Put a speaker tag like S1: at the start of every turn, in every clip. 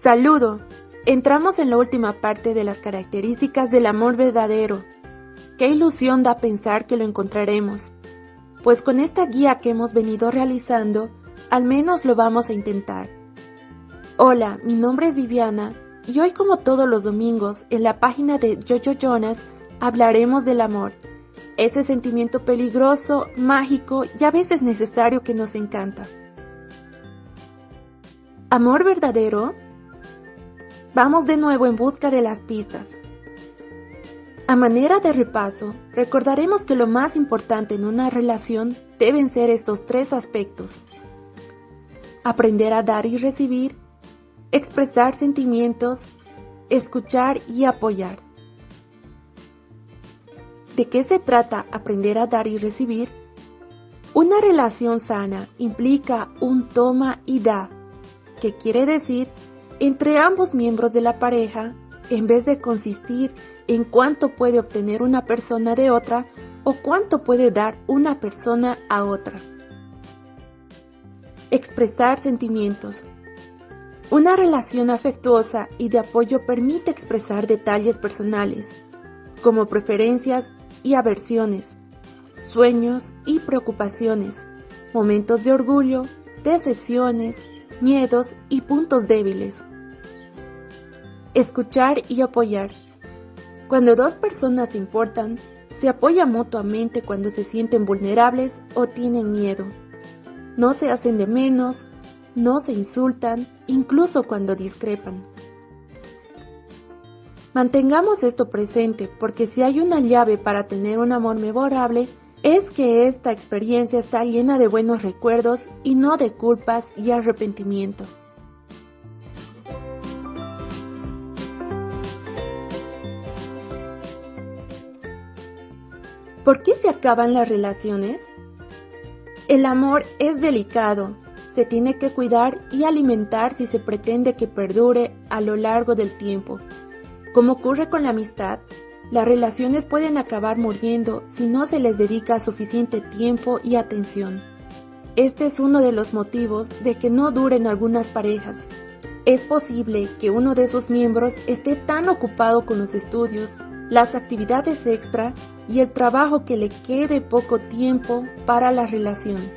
S1: Saludo. Entramos en la última parte de las características del amor verdadero. Qué ilusión da pensar que lo encontraremos. Pues con esta guía que hemos venido realizando, al menos lo vamos a intentar. Hola, mi nombre es Viviana y hoy como todos los domingos en la página de Jojo Jonas hablaremos del amor, ese sentimiento peligroso, mágico y a veces necesario que nos encanta. ¿Amor verdadero? Vamos de nuevo en busca de las pistas. A manera de repaso, recordaremos que lo más importante en una relación deben ser estos tres aspectos. Aprender a dar y recibir, expresar sentimientos, escuchar y apoyar. ¿De qué se trata aprender a dar y recibir? Una relación sana implica un toma y da, que quiere decir entre ambos miembros de la pareja, en vez de consistir en cuánto puede obtener una persona de otra o cuánto puede dar una persona a otra. Expresar sentimientos. Una relación afectuosa y de apoyo permite expresar detalles personales, como preferencias y aversiones, sueños y preocupaciones, momentos de orgullo, decepciones, miedos y puntos débiles. Escuchar y apoyar. Cuando dos personas se importan, se apoyan mutuamente cuando se sienten vulnerables o tienen miedo. No se hacen de menos, no se insultan, incluso cuando discrepan. Mantengamos esto presente porque si hay una llave para tener un amor memorable, es que esta experiencia está llena de buenos recuerdos y no de culpas y arrepentimiento. ¿Por qué se acaban las relaciones? El amor es delicado, se tiene que cuidar y alimentar si se pretende que perdure a lo largo del tiempo. Como ocurre con la amistad, las relaciones pueden acabar muriendo si no se les dedica suficiente tiempo y atención. Este es uno de los motivos de que no duren algunas parejas. Es posible que uno de sus miembros esté tan ocupado con los estudios, las actividades extra y el trabajo que le quede poco tiempo para la relación.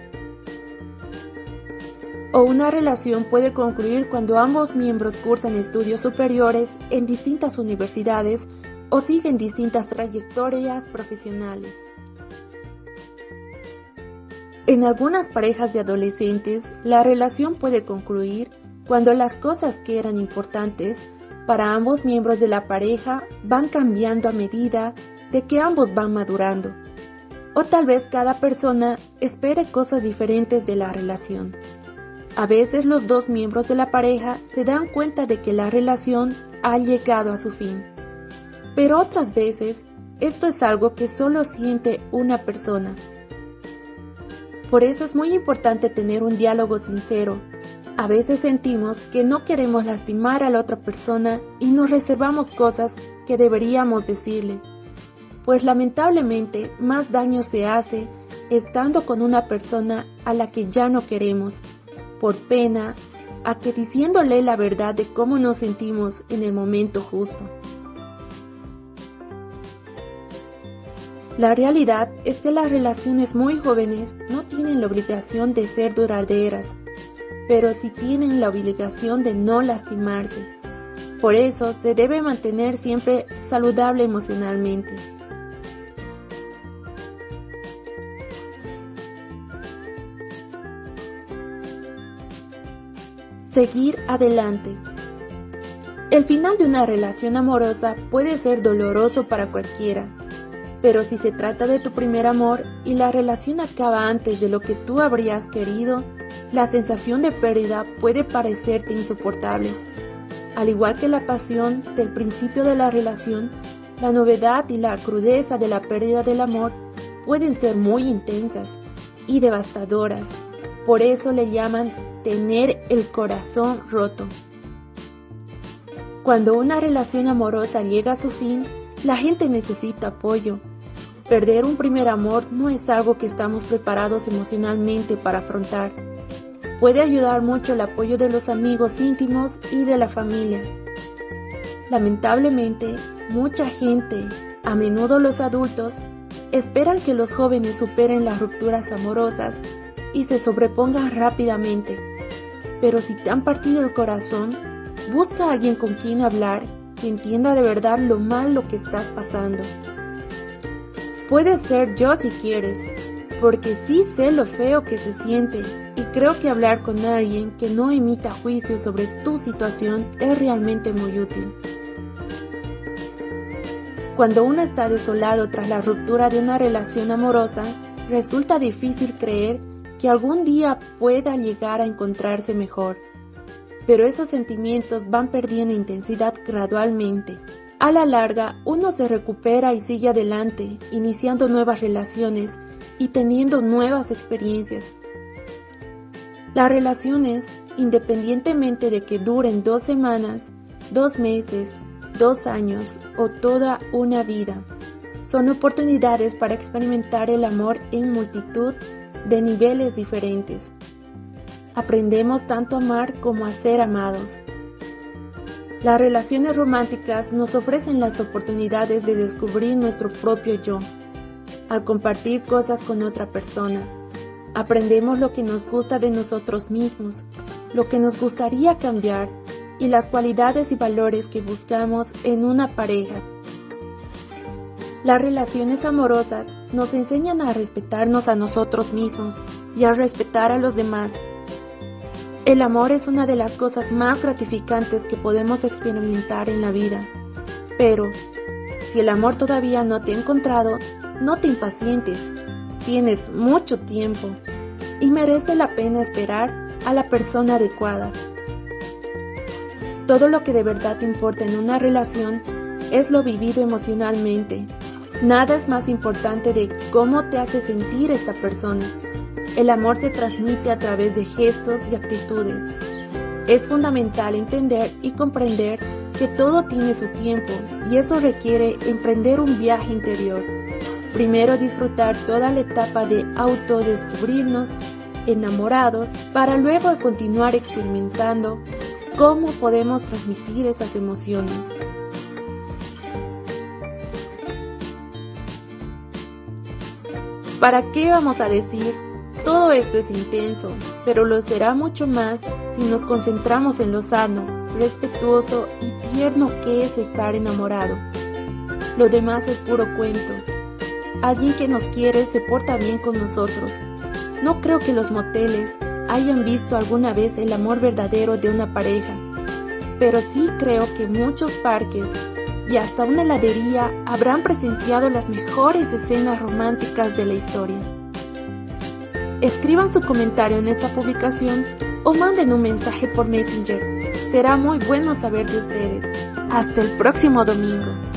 S1: O una relación puede concluir cuando ambos miembros cursan estudios superiores en distintas universidades o siguen distintas trayectorias profesionales. En algunas parejas de adolescentes, la relación puede concluir cuando las cosas que eran importantes para ambos miembros de la pareja van cambiando a medida de que ambos van madurando. O tal vez cada persona espere cosas diferentes de la relación. A veces los dos miembros de la pareja se dan cuenta de que la relación ha llegado a su fin. Pero otras veces esto es algo que solo siente una persona. Por eso es muy importante tener un diálogo sincero. A veces sentimos que no queremos lastimar a la otra persona y nos reservamos cosas que deberíamos decirle. Pues lamentablemente más daño se hace estando con una persona a la que ya no queremos por pena a que diciéndole la verdad de cómo nos sentimos en el momento justo. La realidad es que las relaciones muy jóvenes no tienen la obligación de ser duraderas, pero sí tienen la obligación de no lastimarse. Por eso se debe mantener siempre saludable emocionalmente. Seguir adelante. El final de una relación amorosa puede ser doloroso para cualquiera, pero si se trata de tu primer amor y la relación acaba antes de lo que tú habrías querido, la sensación de pérdida puede parecerte insoportable. Al igual que la pasión del principio de la relación, la novedad y la crudeza de la pérdida del amor pueden ser muy intensas y devastadoras. Por eso le llaman tener el corazón roto. Cuando una relación amorosa llega a su fin, la gente necesita apoyo. Perder un primer amor no es algo que estamos preparados emocionalmente para afrontar. puede ayudar mucho el apoyo de los amigos íntimos y de la familia. Lamentablemente, mucha gente, a menudo los adultos, esperan que los jóvenes superen las rupturas amorosas y se sobrepongan rápidamente. Pero si te han partido el corazón, busca a alguien con quien hablar que entienda de verdad lo mal que estás pasando. Puede ser yo si quieres, porque sí sé lo feo que se siente y creo que hablar con alguien que no emita juicio sobre tu situación es realmente muy útil. Cuando uno está desolado tras la ruptura de una relación amorosa, resulta difícil creer que algún día pueda llegar a encontrarse mejor. Pero esos sentimientos van perdiendo intensidad gradualmente. A la larga, uno se recupera y sigue adelante, iniciando nuevas relaciones y teniendo nuevas experiencias. Las relaciones, independientemente de que duren dos semanas, dos meses, dos años o toda una vida. Son oportunidades para experimentar el amor en multitud de niveles diferentes. Aprendemos tanto a amar como a ser amados. Las relaciones románticas nos ofrecen las oportunidades de descubrir nuestro propio yo, al compartir cosas con otra persona. Aprendemos lo que nos gusta de nosotros mismos, lo que nos gustaría cambiar y las cualidades y valores que buscamos en una pareja. Las relaciones amorosas nos enseñan a respetarnos a nosotros mismos y a respetar a los demás. El amor es una de las cosas más gratificantes que podemos experimentar en la vida. Pero, si el amor todavía no te ha encontrado, no te impacientes. Tienes mucho tiempo y merece la pena esperar a la persona adecuada. Todo lo que de verdad importa en una relación es lo vivido emocionalmente. Nada es más importante de cómo te hace sentir esta persona. El amor se transmite a través de gestos y actitudes. Es fundamental entender y comprender que todo tiene su tiempo y eso requiere emprender un viaje interior. Primero disfrutar toda la etapa de autodescubrirnos enamorados para luego continuar experimentando ¿Cómo podemos transmitir esas emociones? ¿Para qué vamos a decir? Todo esto es intenso, pero lo será mucho más si nos concentramos en lo sano, respetuoso y tierno que es estar enamorado. Lo demás es puro cuento. Alguien que nos quiere se porta bien con nosotros. No creo que los moteles, hayan visto alguna vez el amor verdadero de una pareja, pero sí creo que muchos parques y hasta una heladería habrán presenciado las mejores escenas románticas de la historia. Escriban su comentario en esta publicación o manden un mensaje por Messenger. Será muy bueno saber de ustedes. Hasta el próximo domingo.